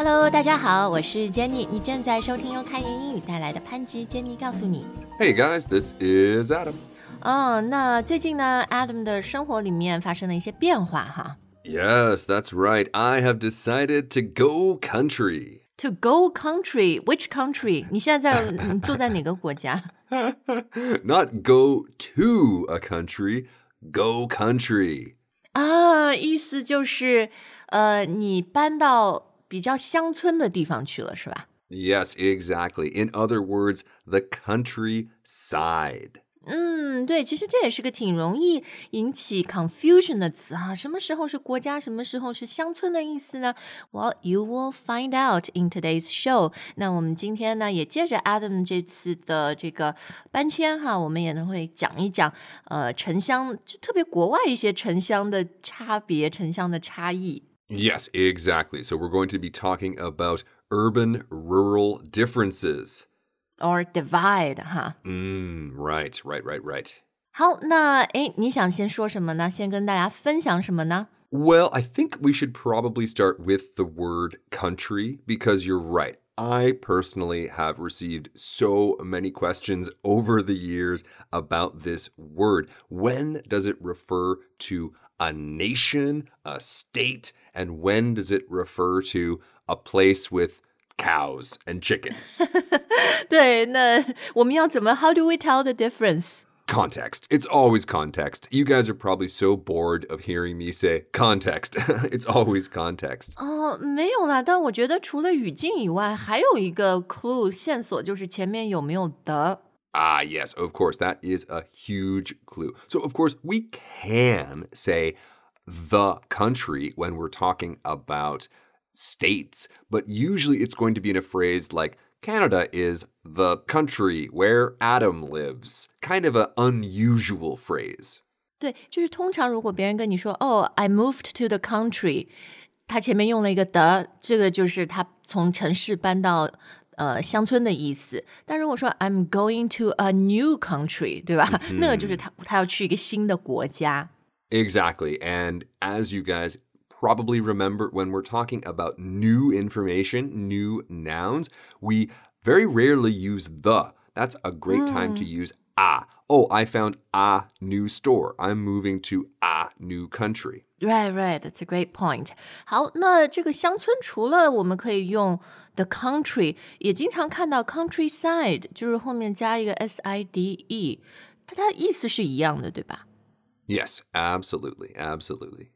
Hello，大家好，我是 Jenny，你正在收听由开言英语带来的潘吉 Jenny 告诉你。 Hey guys, this is Adam. 嗯，那最近呢，Adam 的生活里面发生了一些变化哈。 Yes, that's right. I have decided to go country. To go country, which country？你现在在你住在哪个国家？ Not go to a country, go country. 啊，意思就是，呃，你搬到 比较乡村的地方去了，是吧？ Yes, exactly. In other words, the countryside. 嗯，对，其实这也是个挺容易引起 confusion 的词哈。什么时候是国家，什么时候是乡村的意思呢？Well, you will find out in today's show。那我们今天呢，也借着 Adam 这次的这个搬迁哈，我们也呢会讲一讲呃城乡，就特别国外一些城乡的差别，城乡的差异。 Yes, exactly. So we're going to be talking about urban rural differences. or divide 哈。 Mm, right, right, right, right. 好，那诶，你想先说什么呢？先跟大家分享什么呢？ Well, I think we should probably start with the word country because you're right. I personally have received so many questions over the years about this word. When does it refer to a nation, a state, and when does it refer to a place with cows and chickens? 对，那我们要怎么？How do we tell the difference？ context. It's always context. You guys are probably so bored of hearing me say context. it's always context. 哦，没有啦，但我觉得除了语境以外，还有一个 clue 线索，就是前面有没有的。 Ah, yes, of course. That is a huge clue. So, of course, we can say the country when we're talking about states, but usually it's going to be in a phrase like Canada is the country where Adam lives. Kind of an unusual phrase. 对，就是通常如果别人跟你说，哦，I moved to the country，他前面用了一个的，这个就是他从城市搬到呃乡村的意思。但如果说 I'm going to a new country，对吧？那个就是他他要去一个新的国家。 Exactly. And as you guys probably remember, when we're talking about new information, new nouns, we very rarely use the. That's a great time to use a. Oh, I found a new store. I'm moving to a new country. Right, right. That's a great point. 好，那这个乡村除了我们可以用 the country，也经常看到 countryside，就是后面加一个 s i d e，它它意思是一样的，对吧？ Yes, absolutely. Absolutely.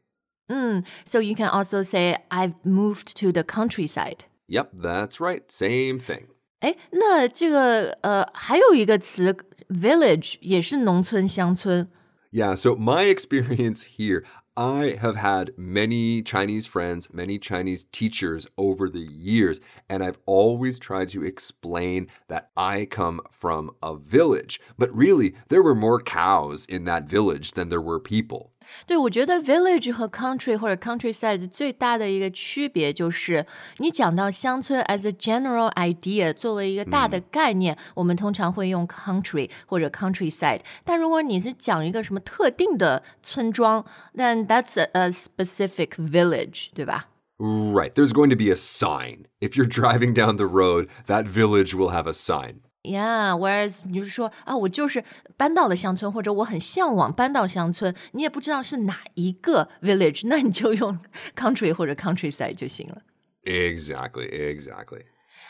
嗯，so you can also say I've moved to the countryside。 Yep, that's right. Same thing. 哎，那这个呃还有一个词 village 也是农村乡村。 Yeah, so my experience here, I have had many Chinese friends, many Chinese teachers over the years, and I've always tried to explain that I come from a village. But really, there were more cows in that village than there were people. 对，我觉得 village 和 country 或者 countryside 最大的一个区别就是，你讲到乡村 as a general idea 作为一个大的概念，我们通常会用 country 或者 countryside。但如果你是讲一个什么特定的村庄，then that's a, a specific village，对吧？ Right, there's going to be a sign. If you're driving down the road, that village will have a sign. Yeah，whereas 你就是说啊，我就是搬到了乡村，或者我很向往搬到乡村，你也不知道是哪一个 village，那你就用 country 或者 countryside 就行了。 Exactly, exactly.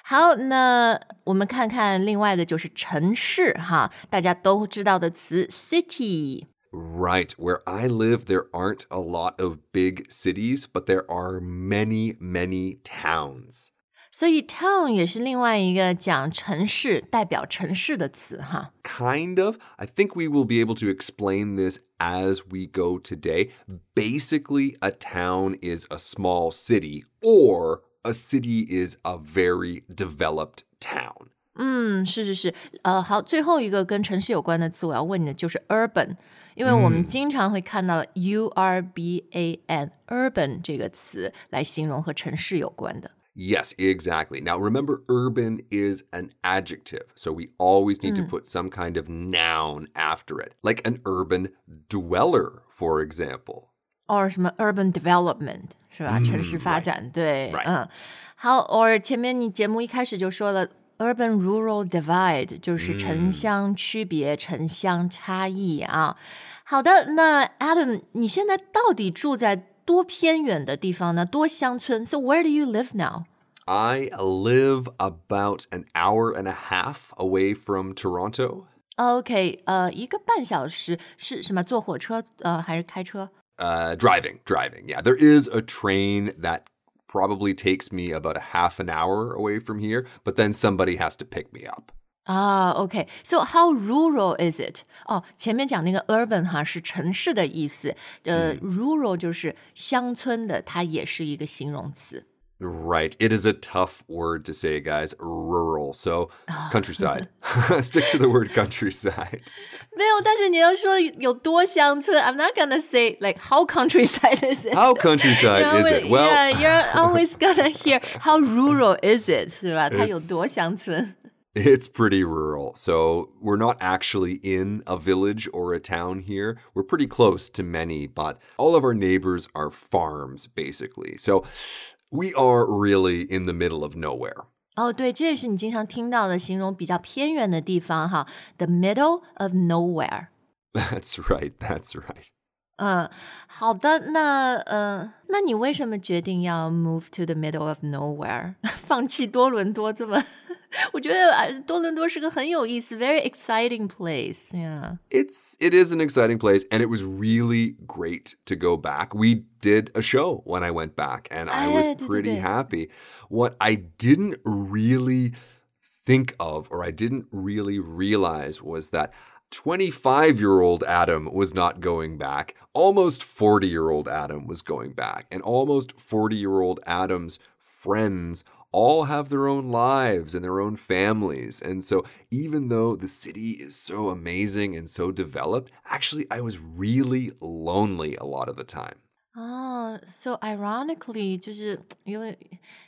好，那我们看看另外的就是城市哈，大家都知道的词 city。 Right. Where I live, there aren't a lot of big cities, but there are many, many towns. 所以 town 也是另外一个讲城市、代表城市的词哈。 Kind of. I think we will be able to explain this as we go today. Basically, a town is a small city, or a city is a very developed town. 嗯，是是是，呃，好，最后一个跟城市有关的词，我要问你的就是 urban，因为我们经常会看到 u r b a n urban 这个词来形容和城市有关的。 Yes, exactly. Now remember, urban is an adjective, so we always need to put some kind of noun after it, like an urban dweller, for example. or 什么 urban development 是吧？城市发展，对，嗯，好，or 前面你节目一开始就说了。Urban rural divide 就是城乡区别、城乡差异啊。好的，那 Adam，你现在到底住在 多偏远的地方呢？多乡村？So where do you live now? I live about an hour and a half away from Toronto. OK，呃，一个半小时是什么？坐火车呃还是开车？Uh, driving, driving. Yeah, there is a train that probably takes me about a half an hour away from here, but then somebody has to pick me up. Ah, okay. So how rural is it? 哦，前面讲那个 urban 哈是城市的意思，呃、mm.，rural 就是乡村的，它也是一个形容词。Right. It is a tough word to say, guys. Rural. So, countryside. Stick to the word countryside. 没有，但是你要说有多乡村，I'm not gonna say like how countryside is it. How countryside you know, is it? Well, yeah, you're always gonna hear how rural is it, 是吧？它有多乡村。 It's pretty rural. So we're not actually in a village or a town here. We're pretty close to many, but all of our neighbors are farms, basically. So we are really in the middle of nowhere. 哦，对，这也是你经常听到的形容比较偏远的地方哈，the middle of nowhere. That's right. That's right. 嗯，好的，那呃，那你为什么决定要 move to the middle of nowhere，放弃多伦多这么？ 我觉得啊，多伦多是个很有意思，very exciting place. Yeah. It's it is an exciting place, and it was really great to go back. We did a show when I went back, and I was pretty happy. What I didn't really think of, or I didn't really realize, was that 25 year old Adam was not going back. Almost 40 year old Adam was going back. And almost 40 year old Adam's friends all have their own lives and their own families. And so, even though the city is so amazing and so developed, actually, I was really lonely a lot of the time. Oh, so ironically，就是有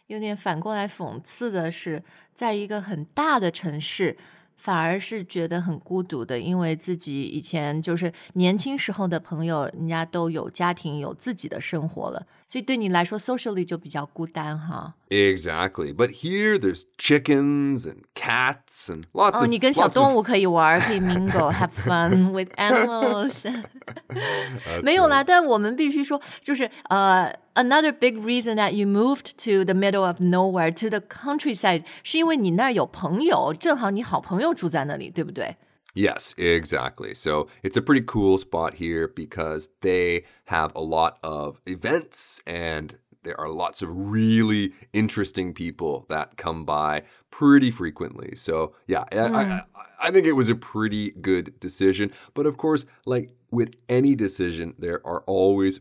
有点反过来讽刺的是，在一个很大的城市。反而是觉得很孤独的，因为自己以前就是年轻时候的朋友，人家都有家庭，有自己的生活了。所以对你来说，socially 就比较孤单哈。 Exactly, but here there's chickens and cats and lots of. 哦，你跟小动物可以玩，可以 mingle, have fun with animals. 没有啦，但我们必须说，就是呃。Another big reason that you moved to the middle of nowhere to the countryside 是因为你那儿有朋友，正好你好朋友住在那里，对不对？Yes, exactly. So it's a pretty cool spot here because they have a lot of events and there are lots of really interesting people that come by pretty frequently. So, yeah, mm. I, I, think it was a pretty good decision. But of course, like with any decision, there are always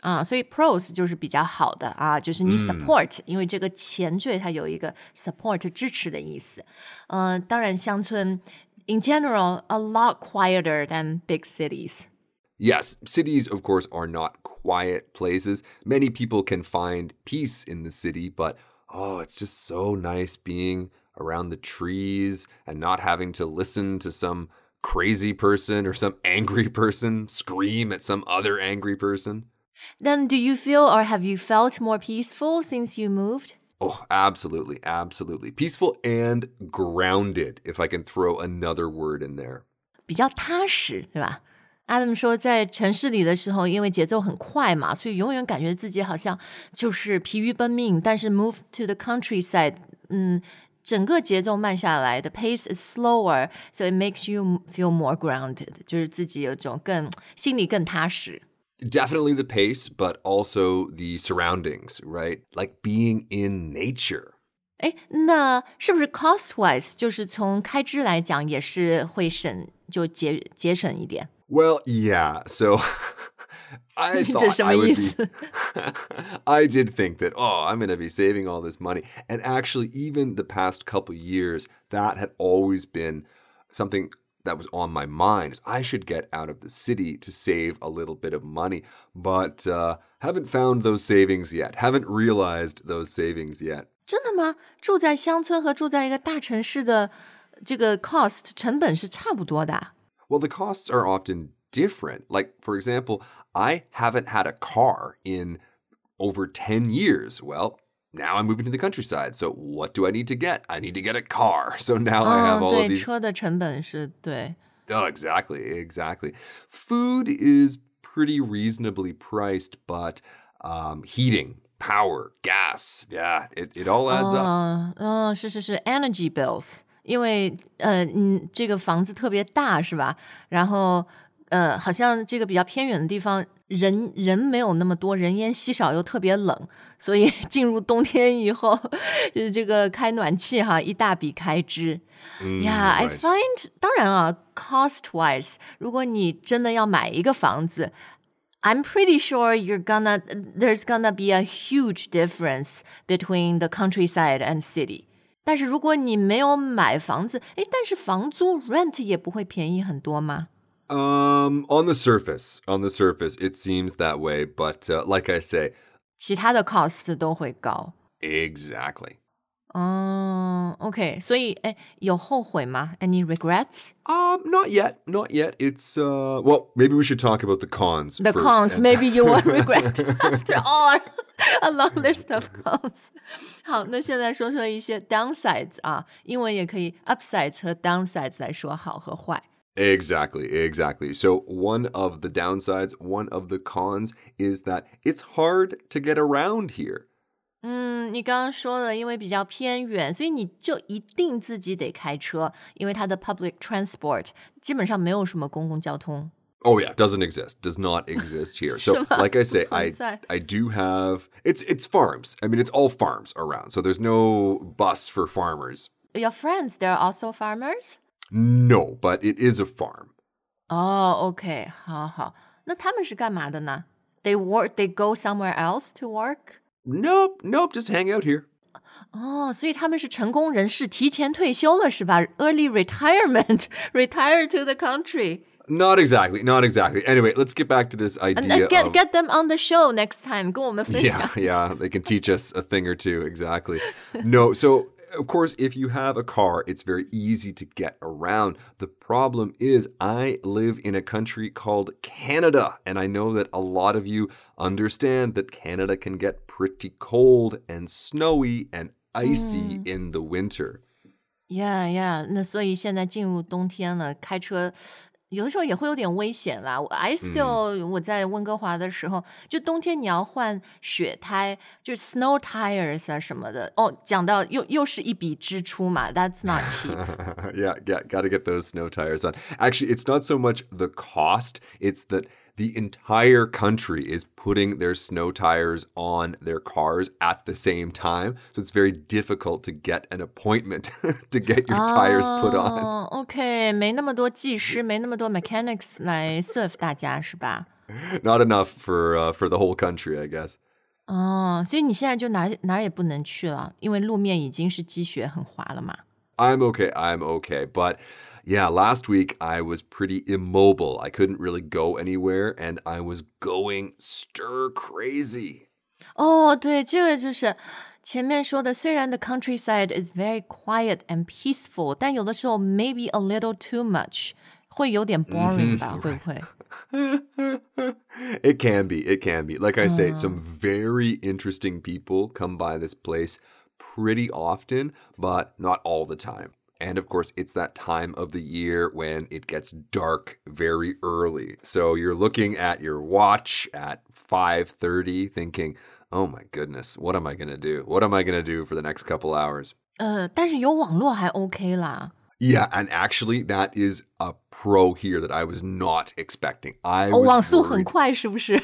啊，所以 pros 就是比较好的啊，就是你 support，、嗯、因为这个前缀它有一个 support 支持的意思。嗯、呃，当然乡村 in general a lot quieter than big cities. Yes, cities, of course, are not quiet places. Many people can find peace in the city, but oh, it's just so nice being around the trees and not having to listen to some crazy person or some angry person scream at some other angry person. Then do you feel or have you felt more peaceful since you moved? Oh, absolutely, absolutely. Peaceful and grounded, if I can throw another word in there. 比较踏实，对吧？Adam 说，在城市里的时候，因为节奏很快嘛，所以永远感觉自己好像就是疲于奔命。但是 move to the countryside，嗯，整个节奏慢下来，the pace is slower，so it makes you feel more grounded，就是自己有种更心里更踏实。 Definitely the pace, but also the surroundings, right? Like being in nature. 哎，那是不是 cost wise 就是从开支来讲也是会省就节节省一点？Well, yeah. So I 这 thought 什么 I 意 would 思 be. I did think that, oh, I'm going to be saving all this money. And actually, even the past couple years, that had always been something that was on my mind. is I should get out of the city to save a little bit of money, but uh, haven't found those savings yet. Haven't realized those savings yet. 真的吗？住在乡村和住在一个大城市的这个 cost 成本是差不多的啊。 Well, the costs are often different. Like, for example, I haven't had a car in over 10 years. Well, now I'm moving to the countryside. So, what do I need to get? I need to get a car. So now I have 嗯， all of 对， these. 车的成本是对。 Oh, exactly, exactly. Food is pretty reasonably priced, but um, heating, power, gas, yeah, it, it all adds up. 嗯嗯，是是是，energy bills，因为呃，嗯，这个房子特别大是吧？然后 呃，好像这个比较偏远的地方，人人没有那么多，人烟稀少又特别冷，所以进入冬天以后，就是这个开暖气哈，一大笔开支。Mm, Yeah, I find 当然啊，cost wise，如果你真的要买一个房子，I'm pretty sure you're gonna there's gonna be a huge difference between the countryside and city。但是如果你没有买房子，诶，但是房租 rent 也不会便宜很多吗？Um, on the surface, on the surface, it seems that way. But uh, like I say, 其他的 cost 都会高。 exactly. 哦、o k 所以诶，有后悔吗？Any regrets? Um, not yet, not yet. It's uh, well, maybe we should talk about the cons. The first. cons, And- maybe you won't regret after all a long list of cons. 好，那现在说说一些 downsides 啊，英文也可以 upsides 和 downsides 来说好和坏。 Exactly, exactly. So, one of the downsides, one of the cons is that it's hard to get around here. 嗯，你刚刚说了，因为比较偏远，所以你就一定自己得开车，因为它的 public transport 基本上没有什么公共交通。 Oh yeah, doesn't exist. Does not exist here. So, like I say, I 不存在。 I do have it's it's farms. I mean, it's all farms around. So there's no bus for farmers. Your friends, they're also farmers? No, but it is a farm. 哦、o k 好好，那他们是干嘛的呢？They work, they go somewhere else to work? Nope, nope, just hang out here. 哦，所以他们是成功人士，提前退休了是吧？Early retirement, retire to the country. Not exactly, not exactly. Anyway, let's get back to this And idea uh, get of get them on the show next time，跟我们分 Yeah, 享。 yeah, they can teach us a thing or two. Exactly. No, so of course, if you have a car, it's very easy to get around. The problem is, I live in a country called Canada, and I know that a lot of you understand that Canada can get pretty cold and snowy and icy in the winter. Yeah, yeah，那所以现在进入冬天了，开车 有的时候也会有点危险啦。我 I still、我在温哥华的时候，就冬天你要换雪胎，就是 snow tires 啊什么的。哦，讲到又又是一笔支出嘛，That's not cheap。yeah, yeah, got to get those snow tires on. Actually, it's not so much the cost, it's that the entire country is putting their snow tires on their cars at the same time. So it's very difficult to get an appointment to get your tires put on. 哦，OK，没那么多技师，没那么多 mechanics 来 serve 大家是吧？ Not enough for uh, for the whole country, I guess. 哦，所以你现在就哪哪儿也不能去了，因为路面已经是积雪很滑了嘛。 I'm okay. I'm okay. But yeah, last week I was pretty immobile. I couldn't really go anywhere and I was going stir crazy. 哦，对，这个就是前面说的，虽然 the countryside is very quiet and peaceful，但有的时候 maybe a little too much，会有点 boring 吧？会不会？ It can be. It can be. Like I say, some very interesting people come by this place pretty often, but not all the time. And of course, it's that time of the year when it gets dark very early. So you're looking at your watch at 5:30 thinking, "Oh my goodness, what am I going to do? What am I going to do for the next couple hours?" 呃，但是有网络还 OK 啦。 Yeah, and actually that is a pro here that I was not expecting. I 哦， was 网速很 worried- 快，是不是？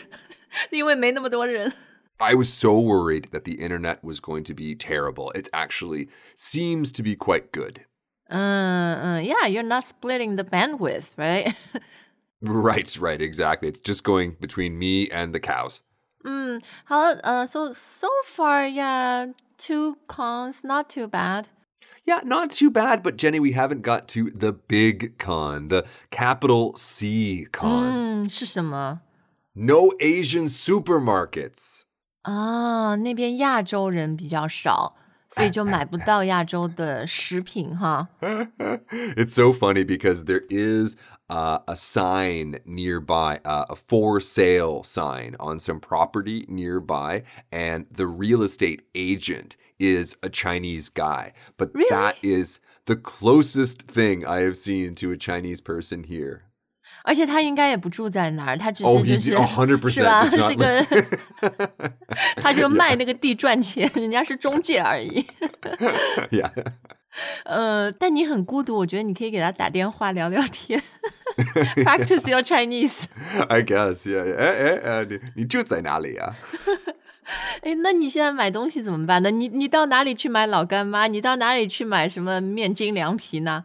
因为没那么多人。 I was so worried that the internet was going to be terrible. It actually seems to be quite good. 嗯嗯，Yeah，you're not splitting the bandwidth, right? Right, right, exactly. It's just going between me and the cows. 嗯，好，呃、so so far, yeah, two cons, not too bad. Yeah, not too bad, but Jenny, we haven't got to the big con, the capital C con. 嗯，是什么？ No Asian supermarkets. 啊，那边亚洲人比较少， 所以就买不到亚洲的食品哈。 it's so funny because there is uh, a sign nearby, uh, a for sale sign on some property nearby, and the real estate agent is a Chinese guy. But Really? that is the closest thing I have seen to a Chinese person here. 而且他应该也不住在那儿，他只哦是就是 he- 100%是吧 是个，他就卖那个地赚钱，人家是中介而已。yeah. 呃，但你很孤独，我觉得你可以给他打电话聊聊天，practice your Chinese。I guess, yeah. yeah. 哎哎哎，你你住在哪里啊？哎，那你现在买东西怎么办呢？你你到哪里去买老干妈？你到哪里去买什么面筋凉皮呢？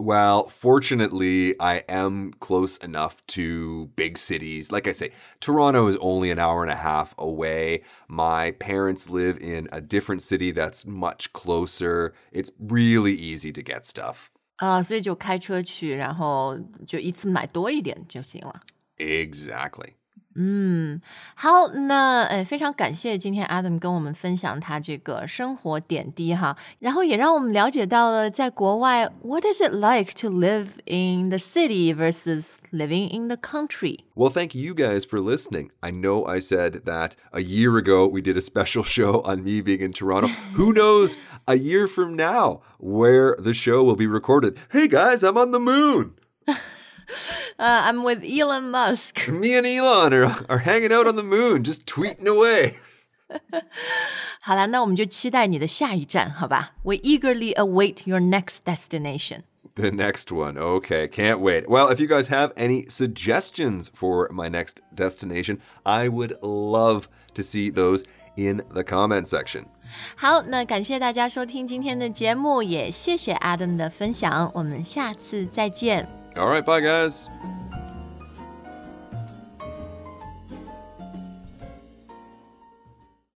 Well, fortunately, I am close enough to big cities. Like I say, Toronto is only an hour and a half away. My parents live in a different city that's much closer. It's really easy to get stuff. 啊、所以就开车去，然后就一次买多一点就行了。 Exactly. 嗯，好，那呃，非常感谢今天 Adam 跟我们分享他这个生活点滴哈，然后也让我们了解到了在国外，What is it like to live in the city versus living in the country？ Well, thank you guys for listening. I know I said that a year ago we did a special show on me being in Toronto. Who knows a year from now where the show will be recorded? Hey guys, I'm on the moon. 呃、i m with Elon Musk。 Me and Elon are, are hanging out on the moon, just tweeting away. 好了，那我们就期待你的下一站，好吧？We eagerly await your next destination。 The next one. Okay, can't wait. Well, if you guys have any suggestions for my next destination, I would love to see those in the comment section. 好，那感谢大家收听今天的节目，也谢谢 Adam 的分享，我们下次再见。 All right, bye guys.